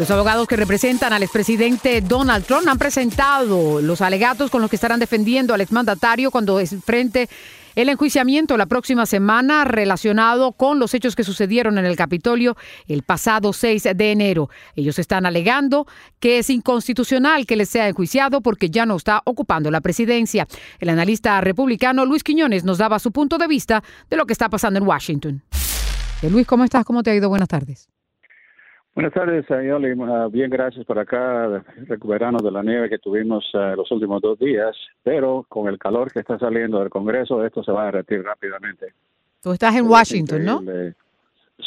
Los abogados que representan al expresidente Donald Trump han presentado los alegatos con los que estarán defendiendo al exmandatario cuando enfrente el enjuiciamiento la próxima semana relacionado con los hechos que sucedieron en el Capitolio el pasado 6 de enero. Ellos están alegando que es inconstitucional que les sea enjuiciado porque ya no está ocupando la presidencia. El analista republicano Luis Quiñones nos daba su punto de vista de lo que está pasando en Washington. Eh, Luis, ¿cómo estás? ¿Cómo te ha ido? Buenas tardes. Buenas tardes, Yoli. Ah, bien, gracias por acá, recuperando de la nieve que tuvimos ah, los últimos dos días, pero con el calor que está saliendo del Congreso, esto se va a derretir rápidamente. Tú estás en Es Washington, ¿no?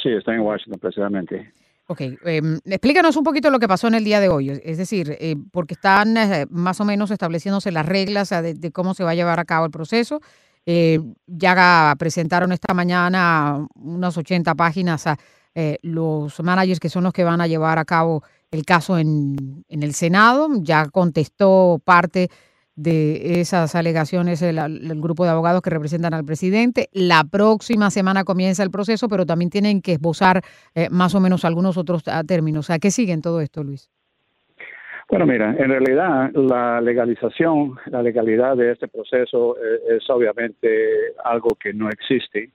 Sí, está en Washington precisamente. Ok, eh, explícanos un poquito lo que pasó en el día de hoy, es decir, eh, porque están eh, más o menos estableciéndose las reglas de, de cómo se va a llevar a cabo el proceso. Eh, ya presentaron esta mañana unas 80 páginas a eh, los managers que son los que van a llevar a cabo el caso en, en el Senado. Ya contestó parte de esas alegaciones el, grupo de abogados que representan al presidente. La próxima semana comienza el proceso, pero también tienen que esbozar eh, más o menos algunos otros ah, términos. ¿A qué siguen todo esto, Luis? Bueno, mira, en realidad la legalización, la legalidad de este proceso eh, es obviamente algo que no existe,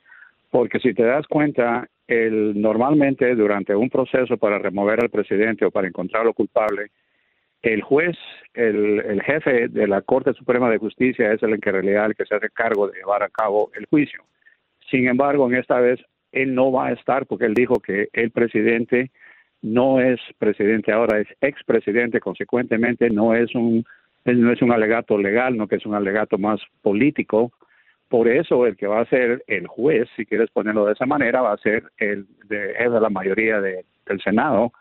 porque si te das cuenta, el, normalmente durante un proceso para remover al presidente o para encontrarlo culpable, el juez, el, jefe de la Corte Suprema de Justicia es el que en el que se hace cargo de llevar a cabo el juicio. Sin embargo, en esta vez él no va a estar porque él dijo que el presidente no es presidente ahora, es expresidente, consecuentemente no es un no es un alegato legal, no que es un alegato más político. Por eso el que va a ser el juez, si quieres ponerlo de esa manera, va a ser el de, la mayoría de- del Senado,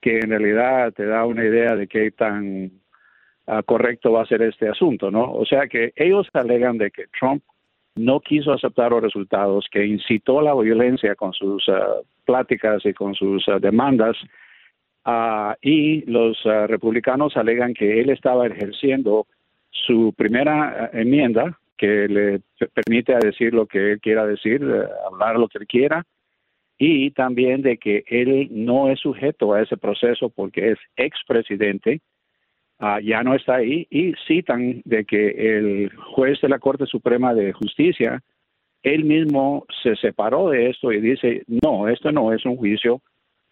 que en realidad te da una idea de qué tan ah, correcto va a ser este asunto, ¿no? O sea que ellos alegan de que Trump no quiso aceptar los resultados, que incitó la violencia con sus ah, pláticas y con sus ah, demandas, y los republicanos alegan que él estaba ejerciendo su primera enmienda, que le permite decir lo que él quiera decir, eh, hablar lo que él quiera, y también de que él no es sujeto a ese proceso porque es expresidente, ah, ya no está ahí, y citan de que el juez de la Corte Suprema de Justicia, él mismo se separó de esto y dice, no, esto no es un juicio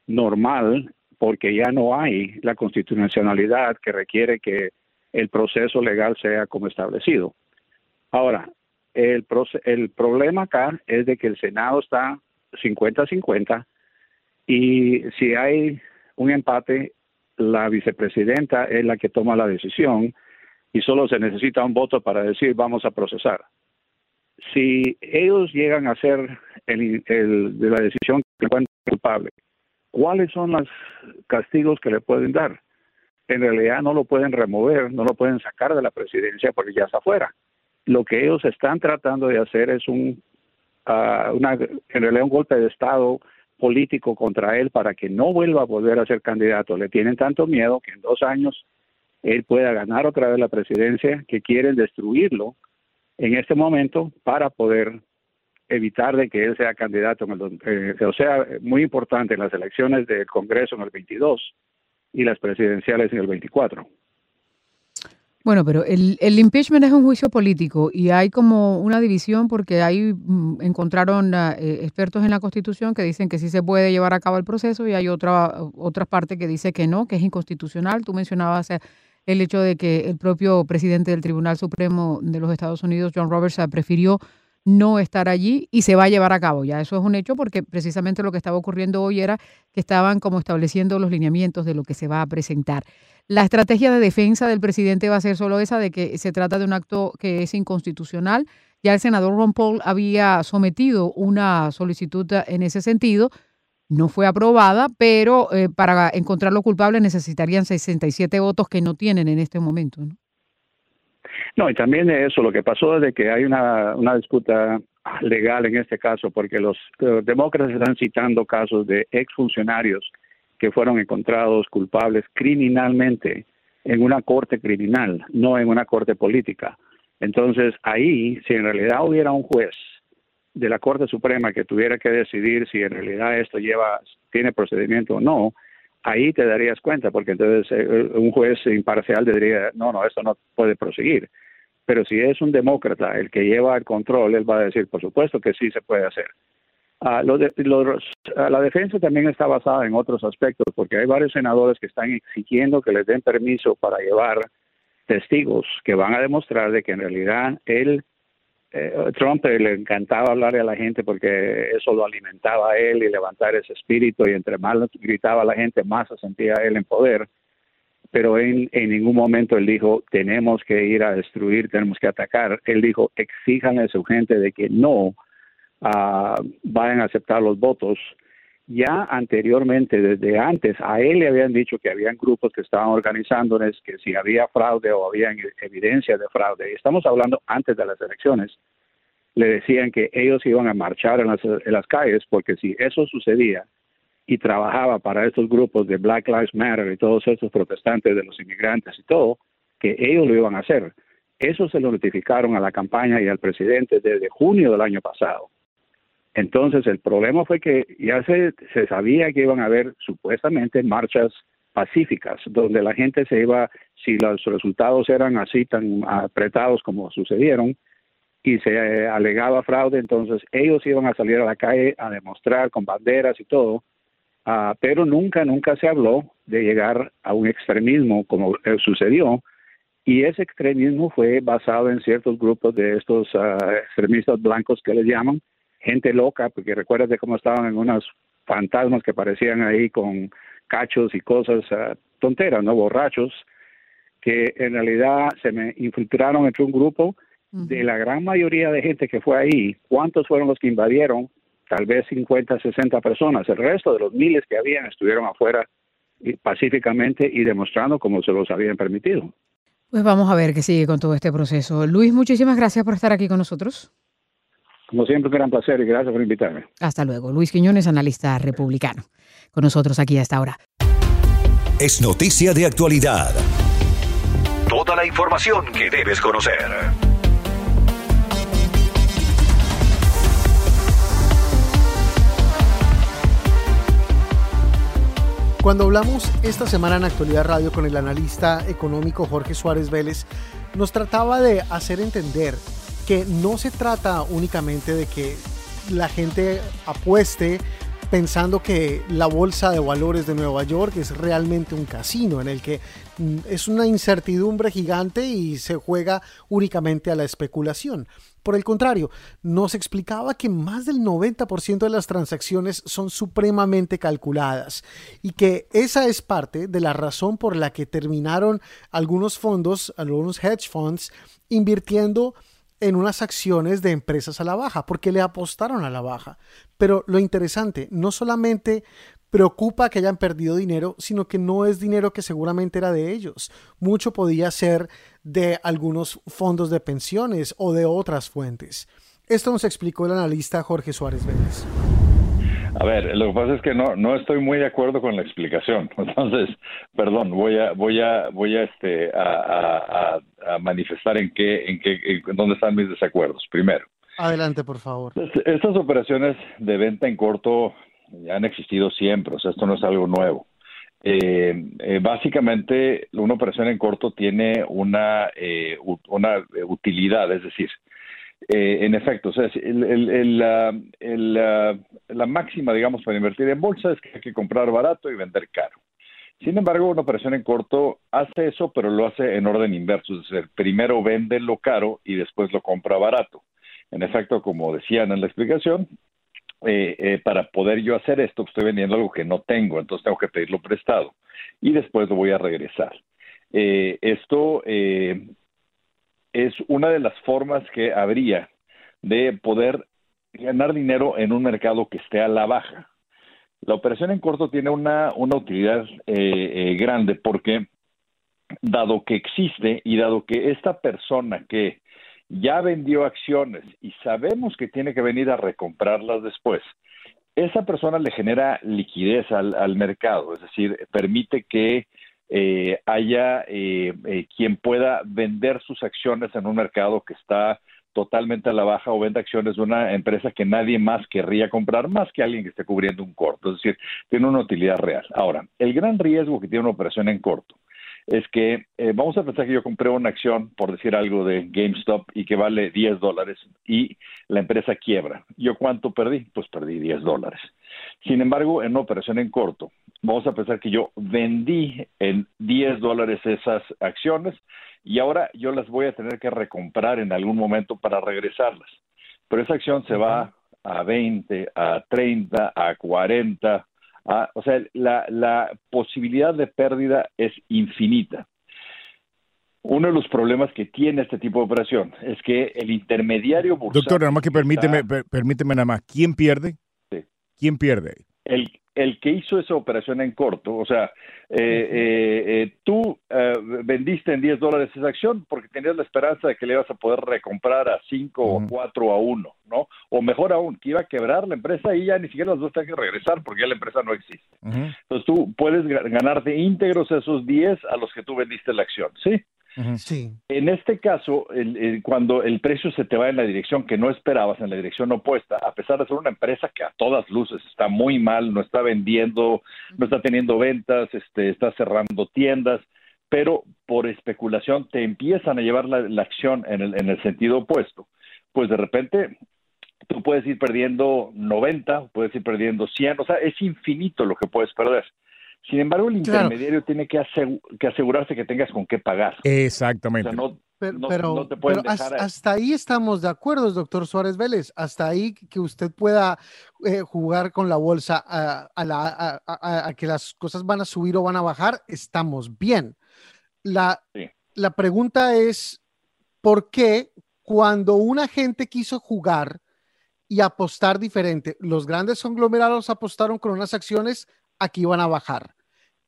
normal porque ya no hay la constitucionalidad que requiere que el proceso legal sea como establecido. Ahora, el, el problema acá es de que el Senado está 50-50 y si hay un empate, la vicepresidenta es la que toma la decisión y solo se necesita un voto para decir vamos a procesar. Si ellos llegan a hacer el, el- de la decisión que encuentran culpable, ¿cuáles son los castigos que le pueden dar? En realidad no lo pueden remover, no lo pueden sacar de la presidencia porque ya está afuera. Lo que ellos están tratando de hacer es un, ah, una, en realidad un golpe de Estado político contra él para que no vuelva a volver a ser candidato. Le tienen tanto miedo que en dos años él pueda ganar otra vez la presidencia, que quieren destruirlo en este momento para poder evitar de que él sea candidato en el, eh, o sea, muy importante en las elecciones del Congreso en el 22 y las presidenciales en el 24. Bueno, pero el, el impeachment es un juicio político y hay como una división porque ahí mm, encontraron ah, eh, expertos en la Constitución que dicen que sí se puede llevar a cabo el proceso y hay otra, otra parte que dice que no, que es inconstitucional. Tú mencionabas eh, el hecho de que el propio presidente del Tribunal Supremo de los Estados Unidos, John Roberts, prefirió no estar allí y se va a llevar a cabo. Ya eso es un hecho porque precisamente lo que estaba ocurriendo hoy era que estaban como estableciendo los lineamientos de lo que se va a presentar. La estrategia de defensa del presidente va a ser solo esa de que se trata de un acto que es inconstitucional. Ya el senador Ron Paul había sometido una solicitud en ese sentido. No fue aprobada, pero eh, para encontrarlo culpable necesitarían 67 votos que no tienen en este momento. No, y también eso, lo que pasó es de que hay una, una disputa legal en este caso, porque los, demócratas están citando casos de exfuncionarios que fueron encontrados culpables criminalmente en una corte criminal, no en una corte política. Entonces, ahí, si en realidad hubiera un juez de la Corte Suprema que tuviera que decidir si en realidad esto lleva, tiene procedimiento o no, ahí te darías cuenta, porque entonces eh, un juez imparcial diría, no, no, esto no puede proseguir. Pero si es un demócrata el que lleva el control, él va a decir, por supuesto que sí se puede hacer. Ah, ah, la defensa también está basada en otros aspectos, porque hay varios senadores que están exigiendo que les den permiso para llevar testigos que van a demostrar de que en realidad él, eh, Trump le encantaba hablarle a la gente porque eso lo alimentaba a él y levantar ese espíritu y entre más gritaba la gente, más se sentía él en poder pero en, en ningún momento él dijo, tenemos que ir a destruir, tenemos que atacar. Él dijo, exijan a su gente de que no uh, vayan a aceptar los votos. Ya anteriormente, desde antes, a él le habían dicho que habían grupos que estaban organizándoles, que si había fraude o había evidencia de fraude, y estamos hablando antes de las elecciones, le decían que ellos iban a marchar en las, en las calles, porque si eso sucedía, y trabajaba para estos grupos de Black Lives Matter y todos estos protestantes de los inmigrantes y todo, que ellos lo iban a hacer. Eso se lo notificaron a la campaña y al presidente desde junio del año pasado. Entonces el problema fue que ya se, sabía que iban a haber supuestamente marchas pacíficas, donde la gente se iba, si los resultados eran así tan apretados como sucedieron, y se eh, alegaba fraude, entonces ellos iban a salir a la calle a demostrar con banderas y todo. Ah, pero nunca, nunca se habló de llegar a un extremismo como eh, sucedió, y ese extremismo fue basado en ciertos grupos de estos ah, extremistas blancos que les llaman, gente loca, porque recuerdas de cómo estaban en unos fantasmas que parecían ahí con cachos y cosas uh, tonteras, ¿no? Borrachos, que en realidad se me infiltraron entre un grupo de la gran mayoría de gente que fue ahí. ¿Cuántos fueron los que invadieron? tal vez 50, 60 personas. El resto de los miles que habían estuvieron afuera pacíficamente y demostrando cómo se los habían permitido. Pues vamos a ver qué sigue con todo este proceso. Luis, muchísimas gracias por estar aquí con nosotros. Como siempre, un gran placer y gracias por invitarme. Hasta luego. Luis Quiñones, analista republicano, con nosotros aquí hasta ahora. Es noticia de actualidad. Toda la información que debes conocer. Cuando hablamos esta semana en Actualidad Radio con el analista económico Jorge Suárez Vélez, nos trataba de hacer entender que no se trata únicamente de que la gente apueste pensando que la bolsa de valores de Nueva York es realmente un casino en el que mm, es una incertidumbre gigante y se juega únicamente a la especulación. Por el contrario, nos explicaba que más del 90% de las transacciones son supremamente calculadas y que esa es parte de la razón por la que terminaron algunos fondos, algunos hedge funds, invirtiendo en unas acciones de empresas a la baja, porque le apostaron a la baja. Pero lo interesante, no solamente preocupa que hayan perdido dinero, sino que no es dinero que seguramente era de ellos. Mucho podía ser de algunos fondos de pensiones o de otras fuentes. Esto nos explicó el analista Jorge Suárez Vélez. A ver, lo que pasa es que no, no estoy muy de acuerdo con la explicación. Entonces, perdón, voy a, voy a, voy a, este, a, manifestar en qué, en qué, en dónde están mis desacuerdos. Primero. Adelante, por favor. Estas operaciones de venta en corto han existido siempre, o sea, esto no es algo nuevo. Eh, eh, básicamente, una operación en corto tiene una, eh, una utilidad, es decir, en efecto, o sea, el, la, máxima, digamos, para invertir en bolsa es que hay que comprar barato y vender caro. Sin embargo, una operación en corto hace eso, pero lo hace en orden inverso, es decir, primero vende lo caro y después lo compra barato. En efecto, como decían en la explicación, eh, eh, para poder yo hacer esto, estoy vendiendo algo que no tengo, entonces tengo que pedirlo prestado y después lo voy a regresar. Eh, esto eh, es una de las formas que habría de poder ganar dinero en un mercado que esté a la baja. La operación en corto tiene una, una utilidad eh, eh, grande porque dado que existe y dado que esta persona que ya vendió acciones y sabemos que tiene que venir a recomprarlas después, esa persona le genera liquidez al, al mercado, es decir, permite que eh, haya eh, eh, quien pueda vender sus acciones en un mercado que está totalmente a la baja o vende acciones de una empresa que nadie más querría comprar más que alguien que esté cubriendo un corto, es decir, tiene una utilidad real. Ahora, el gran riesgo que tiene una operación en corto es que eh, vamos a pensar que yo compré una acción, por decir algo, de GameStop y que vale 10 dólares y la empresa quiebra. ¿Yo cuánto perdí? Pues perdí 10 dólares. Sin embargo, en una operación en corto, vamos a pensar que yo vendí en 10 dólares esas acciones y ahora yo las voy a tener que recomprar en algún momento para regresarlas. Pero esa acción se va a 20, a 30, a 40, Ah, o sea, la, la posibilidad de pérdida es infinita. Uno de los problemas que tiene este tipo de operación es que el intermediario bursátil Doctor, nada más que está- permíteme, per- permíteme nada más. ¿Quién pierde? Sí. ¿Quién pierde? el, el que hizo esa operación en corto, o sea, eh, eh, eh, tú eh, vendiste en 10 dólares esa acción porque tenías la esperanza de que le ibas a poder recomprar a 5 Ujú. o 4 a 1, ¿no? O mejor aún, que iba a quebrar la empresa y ya ni siquiera las dos tienen que regresar porque ya la empresa no existe. Entonces tú puedes ga- ganarte íntegros esos 10 a los que tú vendiste la acción, ¿sí? Sí. En este caso, el- el- cuando el precio se te va en la dirección que no esperabas, en la dirección opuesta, a pesar de ser una empresa que a todas luces está muy mal, no está vendiendo, no está teniendo ventas, este, está cerrando tiendas, pero por especulación te empiezan a llevar la, la acción en el, en el sentido opuesto, pues de repente tú puedes ir perdiendo 90, puedes ir perdiendo 100, o sea, es infinito lo que puedes perder. Sin embargo, el Claro. intermediario tiene que, asegu- que asegurarse que tengas con qué pagar. O Exactamente. sea, no, Pero, no- pero, no te pero has- dejar- hasta ahí estamos de acuerdo, doctor Suárez Vélez. Hasta ahí que usted pueda eh, jugar con la bolsa a, a la- a- a- a que las cosas van a subir o van a bajar, estamos bien. La, Sí. la pregunta es, ¿por qué cuando una gente quiso jugar y apostar diferente, los grandes conglomerados apostaron con unas acciones a que iban a bajar?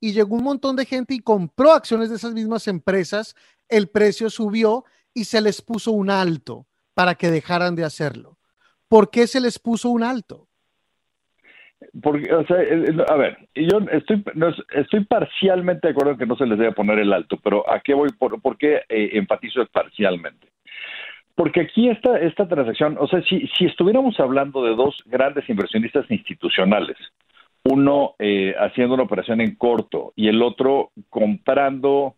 Y llegó un montón de gente y compró acciones de esas mismas empresas el precio subió y se les puso un alto para que dejaran de hacerlo. ¿Por qué se les puso un alto? Porque, el- el- a ver, yo estoy, estoy parcialmente de acuerdo en que no se les debe poner el alto, pero ¿a qué voy? ¿Por, qué eh, enfatizo parcialmente? Porque aquí esta, esta transacción, o sea, si, si estuviéramos hablando de dos grandes inversionistas institucionales, uno eh, haciendo una operación en corto y el otro comprando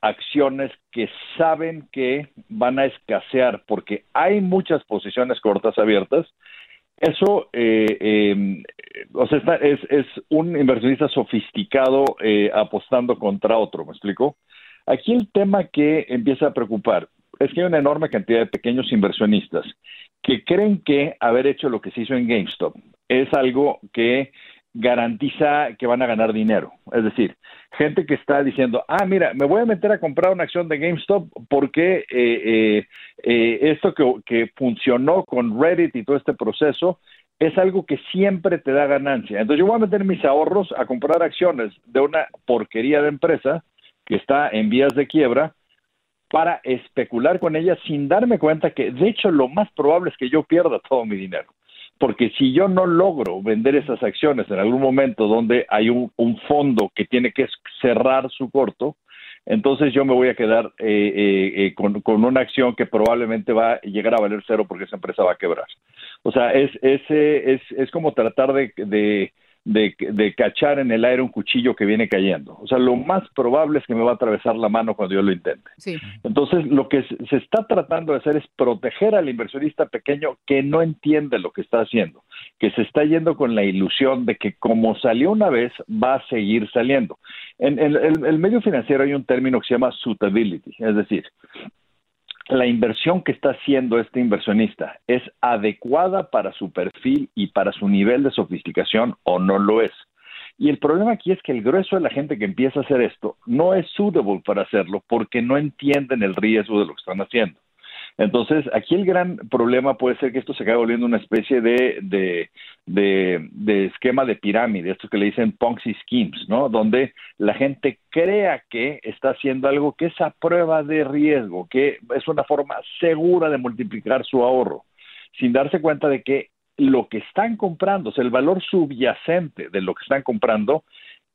acciones que saben que van a escasear porque hay muchas posiciones cortas abiertas, eso, eh, eh, o sea, está- es, es un inversionista sofisticado eh, apostando contra otro, ¿me explico? Aquí el tema que empieza a preocupar es que hay una enorme cantidad de pequeños inversionistas que creen que haber hecho lo que se hizo en GameStop es algo que garantiza que van a ganar dinero. Es decir, gente que está diciendo, ah, mira, me voy a meter a comprar una acción de GameStop porque eh, eh, eh, esto que, que funcionó con Reddit y todo este proceso es algo que siempre te da ganancia. Entonces yo voy a meter mis ahorros a comprar acciones de una porquería de empresa que está en vías de quiebra para especular con ella sin darme cuenta que de hecho lo más probable es que yo pierda todo mi dinero. Porque si yo no logro vender esas acciones en algún momento donde hay un, fondo que tiene que cerrar su corto, entonces yo me voy a quedar eh, eh, eh, con, una acción que probablemente va a llegar a valer cero porque esa empresa va a quebrar. O sea, es, es, es, es como tratar de, de, de, cachar en el aire un cuchillo que viene cayendo. O sea, lo más probable es que me va a atravesar la mano cuando yo lo intente. Sí. Entonces, lo que se está tratando de hacer es proteger al inversionista pequeño que no entiende lo que está haciendo, que se está yendo con la ilusión de que como salió una vez, va a seguir saliendo. En, en, en el medio financiero hay un término que se llama suitability, es decir, la inversión que está haciendo este inversionista es adecuada para su perfil y para su nivel de sofisticación o no lo es. Y el problema aquí es que el grueso de la gente que empieza a hacer esto no es suitable para hacerlo porque no entienden el riesgo de lo que están haciendo. Entonces, aquí el gran problema puede ser que esto se acabe volviendo una especie de, de, de, de esquema de pirámide, esto que le dicen Ponzi schemes, ¿no? Donde la gente crea que está haciendo algo que es a prueba de riesgo, que es una forma segura de multiplicar su ahorro, sin darse cuenta de que lo que están comprando, o sea, el valor subyacente de lo que están comprando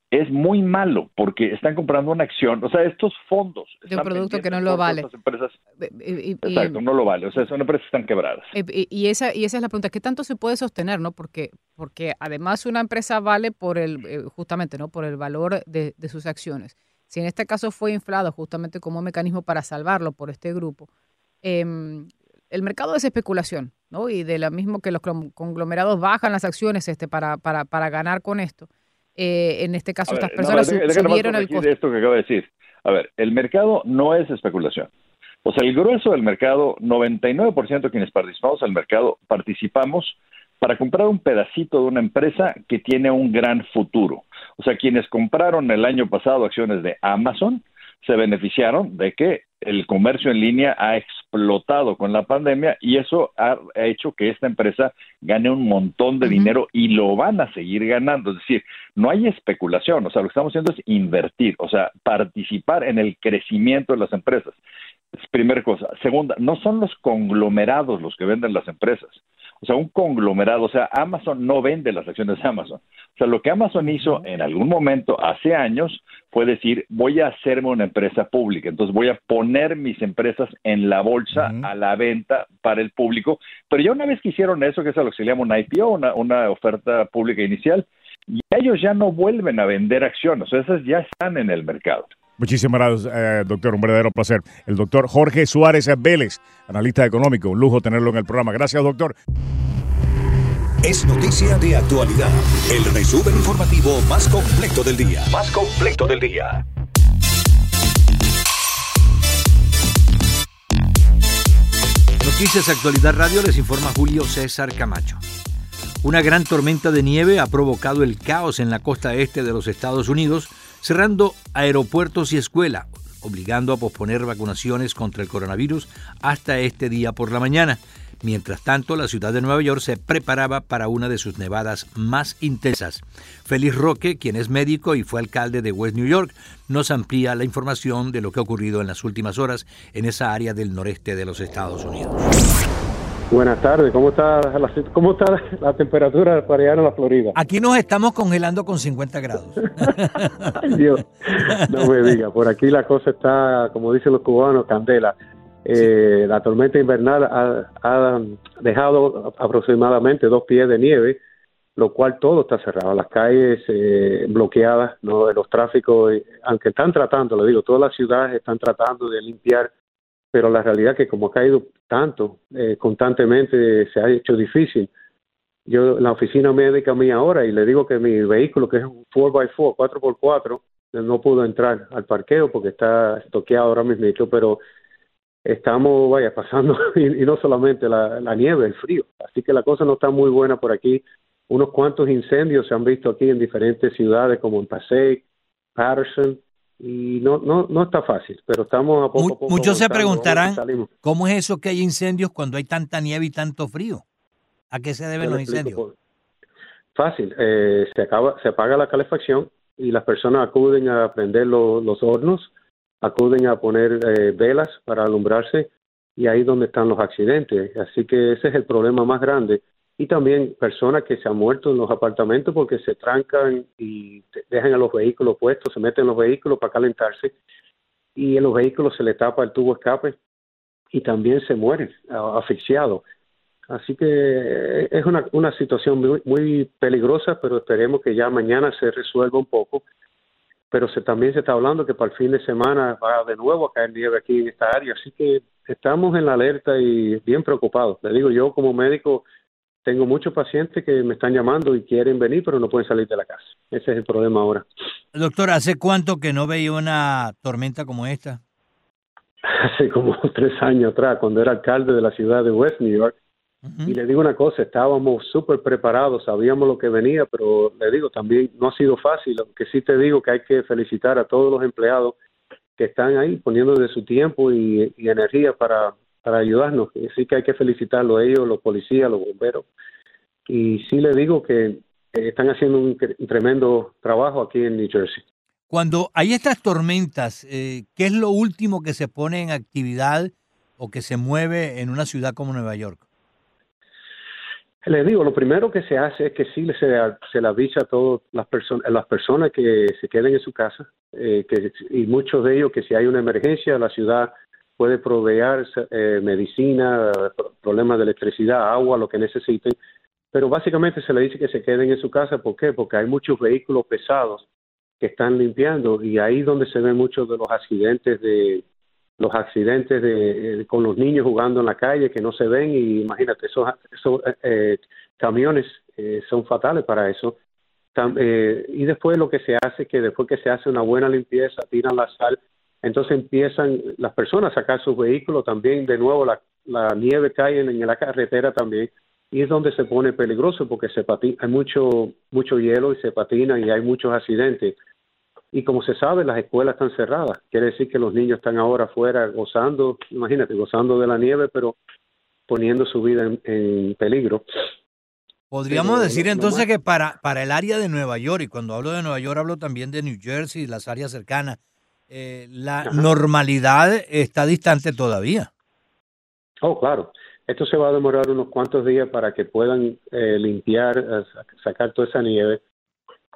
es muy malo porque están comprando una acción, o sea, estos fondos De un producto que no lo vale. estas empresas, Y, y- y- exacto, no lo vale, o sea, son empresas que están quebradas. Y, esa, y esa es la pregunta, ¿qué tanto se puede sostener, no? Porque, porque además una empresa vale por el, eh, justamente, ¿no? Por el valor de, de sus acciones. Si en este caso fue inflado justamente como un mecanismo para salvarlo por este grupo, em, el mercado es especulación, ¿no? Y de lo mismo que los conglomerados bajan las acciones este, para, para, para ganar con esto, eh, en este caso ver, estas no, personas déjame subieron el costo. esto que acabo de decir. A ver, el mercado no es especulación. O sea, el grueso del mercado, 99% de quienes participamos al mercado, participamos para comprar un pedacito de una empresa que tiene un gran futuro. O sea, quienes compraron el año pasado acciones de Amazon se beneficiaron de que el comercio en línea ha explotado con la pandemia y eso ha ha hecho que esta empresa gane un montón de dinero y lo van a seguir ganando. Es decir, no hay especulación, o sea, lo que estamos haciendo es invertir, o sea, participar en el crecimiento de las empresas. Es primera cosa. Segunda, no son los conglomerados los que venden las empresas. O sea, un conglomerado, o sea, Amazon no vende las acciones de Amazon. O sea, lo que Amazon hizo en algún momento, hace años, fue decir, voy a hacerme una empresa pública. Entonces voy a poner mis empresas en la bolsa a la venta para el público. Pero ya una vez que hicieron eso, que es a lo que se llama una IPO, una, una oferta pública inicial, y ellos ya no vuelven a vender acciones. O sea, esas ya están en el mercado. Muchísimas gracias, eh, doctor. Un verdadero placer. El doctor Jorge Suárez Vélez, analista económico. Un lujo tenerlo en el programa. Gracias, doctor. Es noticia de actualidad. El resumen informativo más completo del día. Más completo del día. Noticias Actualidad Radio les informa Julio César Camacho. Una gran tormenta de nieve ha provocado el caos en la costa este de los Estados Unidos, cerrando aeropuertos y escuelas, obligando a posponer vacunaciones contra el coronavirus hasta este día por la mañana. Mientras tanto, la ciudad de Nueva York se preparaba para una de sus nevadas más intensas. Félix Roque, quien es médico y fue alcalde de West New York, nos amplía la información de lo que ha ocurrido en las últimas horas en esa área del noreste de los Estados Unidos. Buenas tardes, ¿cómo está la, cómo está la temperatura para allá en la Florida? Aquí nos estamos congelando con 50 grados. Ay, Dios, no me diga, por aquí la cosa está, como dicen los cubanos, candela. Eh, La tormenta invernal ha, ha dejado aproximadamente dos pies de nieve, lo cual todo está cerrado, las calles eh, bloqueadas, no los tráficos, eh, aunque están tratando, le digo, todas las ciudades están tratando de limpiar, pero la realidad es que como ha caído tanto eh, constantemente se ha hecho difícil. Yo, la oficina médica mía ahora, y le digo que mi vehículo, que es un 4x4, 4x4, no pudo entrar al parqueo porque está toqueado ahora mismo, pero estamos, vaya, pasando, y, no solamente la, la nieve, el frío. Así que la cosa no está muy buena por aquí. Unos cuantos incendios se han visto aquí en diferentes ciudades, como en Passaic, Patterson, y no, no, no está fácil, pero estamos a poco Mu- a poco. Muchos se preguntarán cómo es eso que hay incendios cuando hay tanta nieve y tanto frío. ¿A qué se deben los incendios? por- Fácil, eh, se acaba, se apaga la calefacción y las personas acuden a prender lo- los hornos, acuden a poner eh, velas para alumbrarse y ahí es donde están los accidentes. Así que ese es el problema más grande. Y también personas que se han muerto en los apartamentos porque se trancan y dejan a los vehículos puestos, se meten en los vehículos para calentarse y en los vehículos se le tapa el tubo escape y también se mueren asfixiados. Así que eh, es una, una situación muy, muy peligrosa, pero esperemos que ya mañana se resuelva un poco. Pero se, también se está hablando que para el fin de semana va de nuevo a caer nieve aquí en esta área. Así que estamos en la alerta y bien preocupados. Le digo, yo como médico tengo muchos pacientes que me están llamando y quieren venir, pero no pueden salir de la casa. Ese es el problema ahora. Doctor, ¿hace cuánto que no veía una tormenta como esta? hace como tres años atrás, cuando era alcalde de la ciudad de West New York. Y le digo una cosa, estábamos súper preparados, sabíamos lo que venía, pero le digo también no ha sido fácil, aunque sí te digo que hay que felicitar a todos los empleados que están ahí poniendo de su tiempo y, y energía para, para ayudarnos. Así que hay que felicitarlo a ellos, los policías, los bomberos. Y sí le digo que están haciendo un, tremendo trabajo aquí en New Jersey. Cuando hay estas tormentas, eh, ¿qué es lo último que se pone en actividad o que se mueve en una ciudad como Nueva York? Le digo, lo primero que se hace es que sí se, se le avisa a todas las personas, las personas que se queden en su casa, eh, que, y muchos de ellos que si hay una emergencia, la ciudad puede proveer eh, medicina, pro- problemas de electricidad, agua, lo que necesiten. Pero básicamente se le dice que se queden en su casa. ¿Por qué? Porque hay muchos vehículos pesados que están limpiando y ahí donde se ven muchos de los accidentes de los accidentes de, eh, con los niños jugando en la calle que no se ven y imagínate esos, eh, camiones son fatales para eso y después lo que se hace es que después que se hace una buena limpieza tiran la sal entonces empiezan las personas a sacar sus vehículos también de nuevo la, la nieve cae en, en la carretera también y es donde se pone peligroso porque se patina, hay mucho mucho hielo y se patina y hay muchos accidentes y como se sabe, las escuelas están cerradas. Quiere decir que los niños están ahora afuera gozando, imagínate, gozando de la nieve, pero poniendo su vida en, en peligro. Podríamos decir entonces que para, para el área de Nueva York, y cuando hablo de Nueva York hablo también de New Jersey y las áreas cercanas, eh, la Ajá. normalidad está distante todavía. Oh, claro. Esto se va a demorar unos cuantos días para que puedan eh, limpiar, eh, sac- sacar toda esa nieve.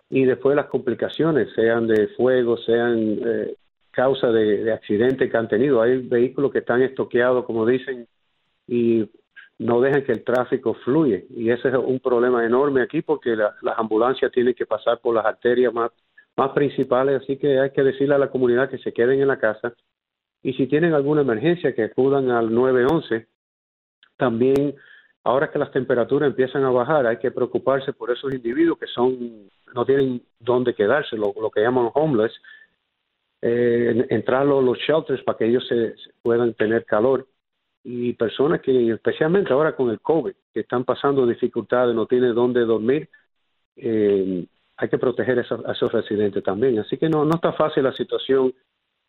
Y después las complicaciones, sean de fuego, sean eh, causa de, de accidentes que han tenido. Hay vehículos que están estoqueados, como dicen, y no dejan que el tráfico fluye. Y ese es un problema enorme aquí porque la- las ambulancias tienen que pasar por las arterias más, más principales. Así que hay que decirle a la comunidad que se queden en la casa. Y si tienen alguna emergencia, que acudan al 911 también ahora que las temperaturas empiezan a bajar, hay que preocuparse por esos individuos que son no tienen dónde quedarse, lo, que llaman homeless, eh, entrar los, los shelters para que ellos se, se puedan tener calor y personas que especialmente ahora con el COVID que están pasando dificultades, no tienen dónde dormir, eh, hay que proteger a esos, a esos residentes también. Así que no, no está fácil la situación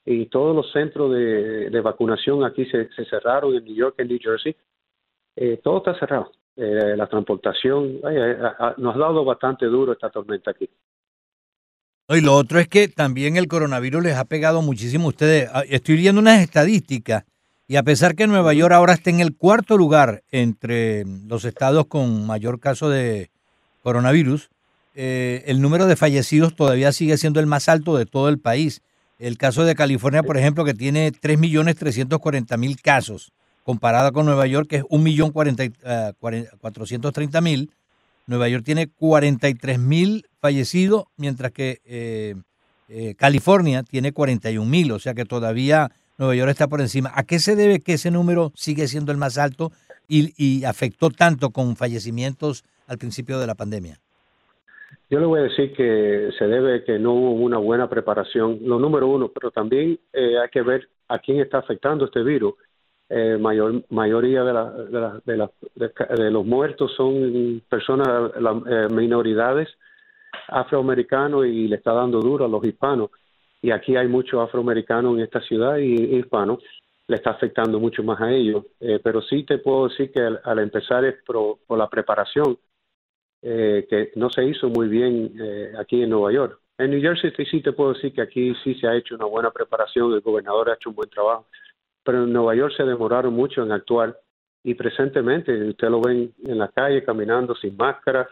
y todos los centros de, de vacunación aquí se, se cerraron en New York, en New Jersey, eh, todo está cerrado. Eh, la transportación, ay, nos ha dado bastante duro esta tormenta aquí. Y lo otro es que también el coronavirus les ha pegado muchísimo a ustedes. Ah, Estoy viendo unas estadísticas y a pesar que Nueva York ahora está en el cuarto lugar entre los estados con mayor caso de coronavirus, eh, el número de fallecidos todavía sigue siendo el más alto de todo el país. El caso de California, por ejemplo, que tiene 3.340.000 casos, comparada con Nueva York, que es 1.430.000. Nueva York tiene 43.000 fallecidos, mientras que eh, eh, California tiene 41.000, o sea que todavía Nueva York está por encima. ¿A qué se debe que ese número sigue siendo el más alto y afectó tanto con fallecimientos al principio de la pandemia? Yo le voy a decir que se debe que no hubo una buena preparación, lo número uno, pero también eh, hay que ver a quién está afectando este virus. Eh, mayor mayoría de, la, de, los muertos son personas, eh, minoridades afroamericanos y le está dando duro a los hispanos. Y aquí hay muchos afroamericanos en esta ciudad y hispanos, le está afectando mucho más a ellos. Eh, pero sí te puedo decir que al, al empezar es por la preparación, eh, que no se hizo muy bien eh, aquí en Nueva York. En New Jersey sí te puedo decir que aquí sí se ha hecho una buena preparación, el gobernador ha hecho un buen trabajo, pero en Nueva York se demoraron mucho en actuar y presentemente usted lo ven en la calle caminando sin máscara,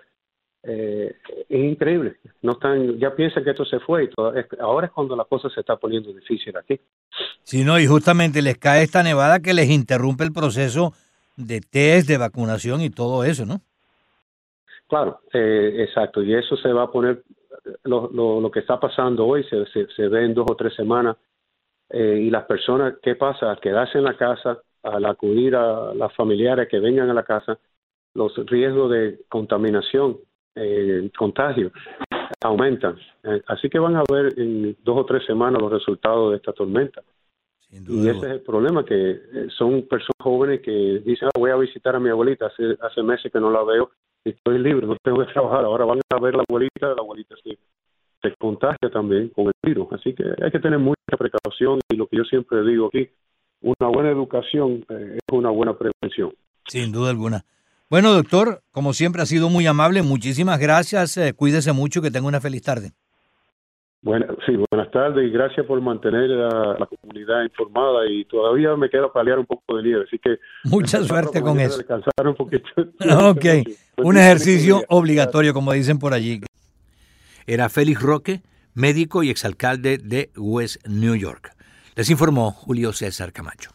eh, es increíble. No están, ya piensan que esto se fue y todo, es, ahora es cuando la cosa se está poniendo difícil aquí. Sí, no, y justamente les cae esta nevada que les interrumpe el proceso de test, de vacunación y todo eso, ¿no? Claro, eh, exacto, y eso se va a poner, lo, lo, lo que está pasando hoy se, se, se, ve en dos o tres semanas, eh, y las personas, ¿qué pasa? Al quedarse en la casa, al acudir a las familiares que vengan a la casa, los riesgos de contaminación, eh, contagio, aumentan. Eh, así que van a ver en dos o tres semanas los resultados de esta tormenta. Y ese es el problema, que son personas jóvenes que dicen, "Ah, voy a visitar a mi abuelita, hace, hace meses que no la veo, estoy libre, no tengo que trabajar, ahora van a ver la abuelita, la abuelita se, se contagia también con el virus. Así que hay que tener mucha precaución y lo que yo siempre digo aquí, una buena educación eh, es una buena prevención. Sin duda alguna. Bueno, doctor, como siempre ha sido muy amable, muchísimas gracias, eh, cuídese mucho, que tenga una feliz tarde. Buena, sí, buenas tardes y gracias por mantener a la comunidad informada y todavía me queda paliar un poco de nieve, así que Mucha suerte con eso. descansar un poquito. Ok, un ejercicio obligatorio, como dicen por allí. Era Félix Roque, médico y exalcalde de West New York. Les informó Julio César Camacho.